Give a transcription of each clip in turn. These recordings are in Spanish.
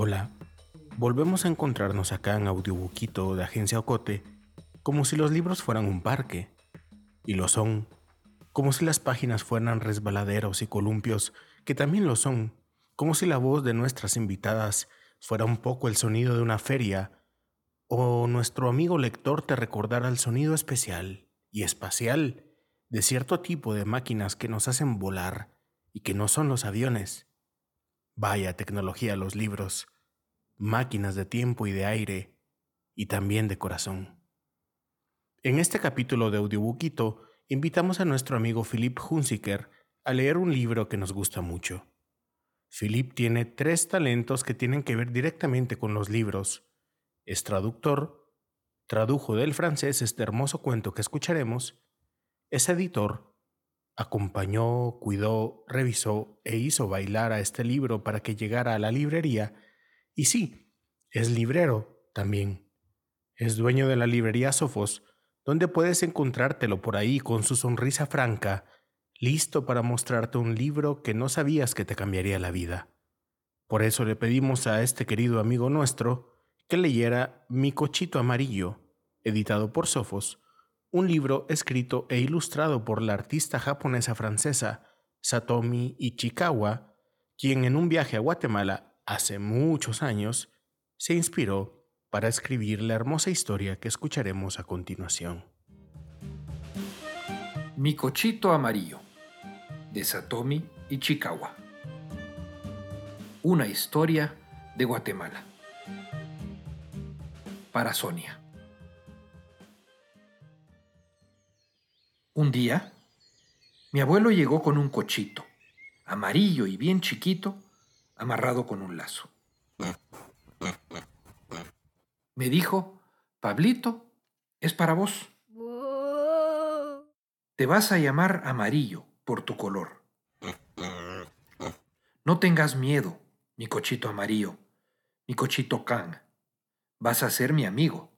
Hola, volvemos a encontrarnos acá en Audiobuquito de Agencia Ocote, como si los libros fueran un parque, y lo son, como si las páginas fueran resbaladeros y columpios, que también lo son, como si la voz de nuestras invitadas fuera un poco el sonido de una feria, o nuestro amigo lector te recordara el sonido especial y espacial de cierto tipo de máquinas que nos hacen volar y que no son los aviones. Vaya tecnología los libros, máquinas de tiempo y de aire, y también de corazón. En este capítulo de Audiobuquito, invitamos a nuestro amigo Philip Hunziker a leer un libro que nos gusta mucho. Philip tiene tres talentos que tienen que ver directamente con los libros. Es traductor, tradujo del francés este hermoso cuento que escucharemos, es editor acompañó, cuidó, revisó e hizo bailar a este libro para que llegara a la librería. Y sí, es librero también. Es dueño de la librería Sofos, donde puedes encontrártelo por ahí con su sonrisa franca, listo para mostrarte un libro que no sabías que te cambiaría la vida. Por eso le pedimos a este querido amigo nuestro que leyera Mi cochito amarillo, editado por Sofos, un libro escrito e ilustrado por la artista japonesa francesa Satomi Ichikawa, quien en un viaje a Guatemala hace muchos años se inspiró para escribir la hermosa historia que escucharemos a continuación. Mi cochito amarillo de Satomi Ichikawa. Una historia de Guatemala. Para Sonia. Un día, mi abuelo llegó con un cochito, amarillo y bien chiquito, amarrado con un lazo. Me dijo, Pablito, es para vos. Te vas a llamar amarillo por tu color. No tengas miedo, mi cochito amarillo, mi cochito can. Vas a ser mi amigo.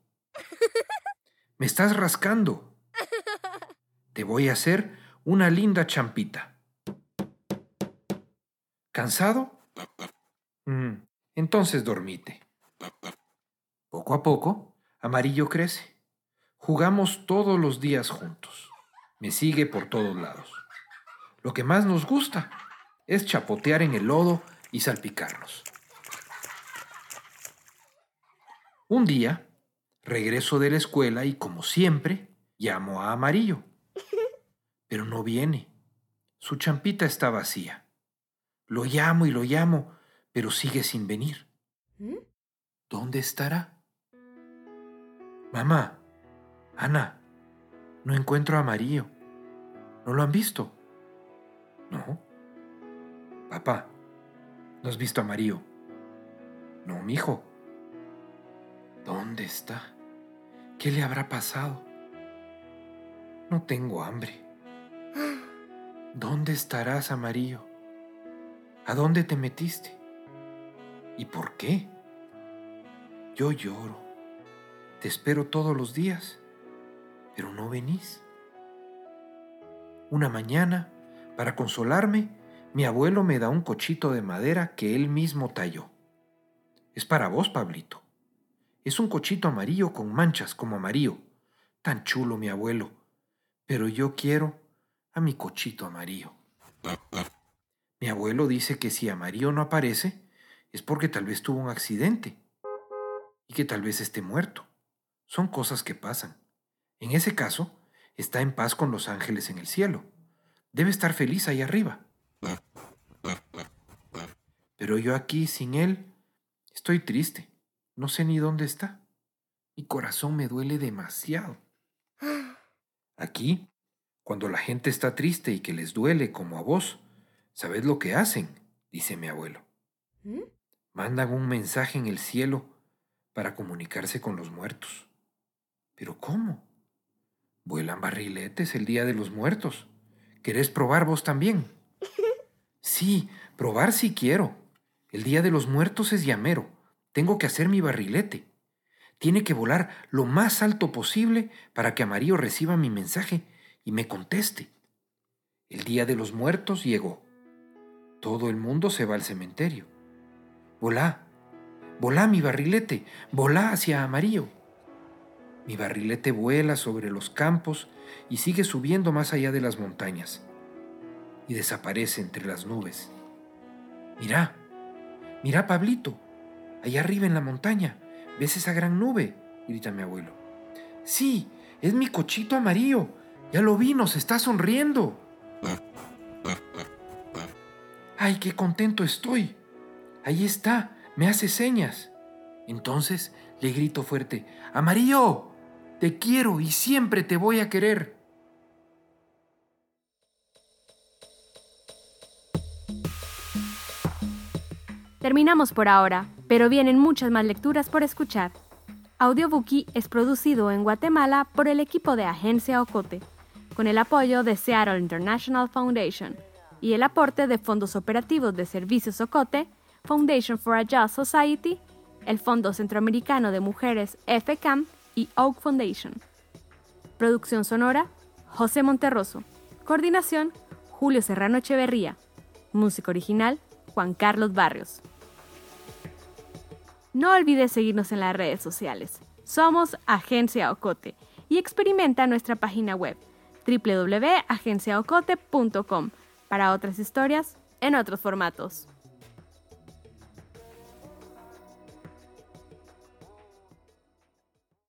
Me estás rascando, te voy a hacer una linda champita. ¿Cansado? Mm, entonces dormite. Poco a poco, Amarillo crece. Jugamos todos los días juntos. Me sigue por todos lados. Lo que más nos gusta es chapotear en el lodo y salpicarnos. Un día, regreso de la escuela y como siempre, llamo a Amarillo pero no viene. Su champita está vacía. Lo llamo y lo llamo, pero sigue sin venir. ¿Mm? ¿Dónde estará? Mamá, Ana, no encuentro a Amarillo. ¿No lo han visto? No. Papá, ¿no has visto a Amarillo? No, mijo. ¿Dónde está? ¿Qué le habrá pasado? No tengo hambre. ¿Dónde estarás, amarillo? ¿A dónde te metiste? ¿Y por qué? Yo lloro. Te espero todos los días, pero no venís. Una mañana, para consolarme, mi abuelo me da un cochito de madera que él mismo talló. Es para vos, Pablito. Es un cochito amarillo con manchas como amarillo. Tan chulo, mi abuelo. Pero yo quiero a mi cochito amarillo. Mi abuelo dice que si amarillo no aparece es porque tal vez tuvo un accidente y que tal vez esté muerto. Son cosas que pasan. En ese caso, está en paz con los ángeles en el cielo. Debe estar feliz ahí arriba. Pero yo aquí, sin él, estoy triste. No sé ni dónde está. Mi corazón me duele demasiado. Aquí cuando la gente está triste y que les duele como a vos, ¿sabes lo que hacen? dice mi abuelo. ¿Mm? Mandan un mensaje en el cielo para comunicarse con los muertos. ¿Pero cómo? Vuelan barriletes el día de los muertos. ¿Querés probar vos también? Sí, probar sí quiero. El día de los muertos es llamero. Tengo que hacer mi barrilete. Tiene que volar lo más alto posible para que Amarillo reciba mi mensaje y me conteste. El día de los muertos llegó. Todo el mundo se va al cementerio. Volá, Volá mi barrilete, volá hacia Amarillo. Mi barrilete vuela sobre los campos y sigue subiendo más allá de las montañas y desaparece entre las nubes. Mira, mira Pablito, allá arriba en la montaña, ¿ves esa gran nube? grita mi abuelo. Sí, es mi cochito amarillo, ya lo vi, nos está sonriendo. ¡Ay, qué contento estoy! Ahí está, me hace señas. Entonces le grito fuerte, Amarillo, te quiero y siempre te voy a querer. Terminamos por ahora, pero vienen muchas más lecturas por escuchar. Audiobookie es producido en Guatemala por el equipo de Agencia Ocote, con el apoyo de Seattle International Foundation y el aporte de fondos operativos de Servicios Ocote, Foundation for a Just Society, el Fondo Centroamericano de Mujeres FCAM y Oak Foundation. Producción sonora, José Monterroso. Coordinación, Julio Serrano Echeverría. Música original, Juan Carlos Barrios. No olvides seguirnos en las redes sociales. Somos Agencia Ocote y experimenta nuestra página web www.agenciaocote.com para otras historias en otros formatos.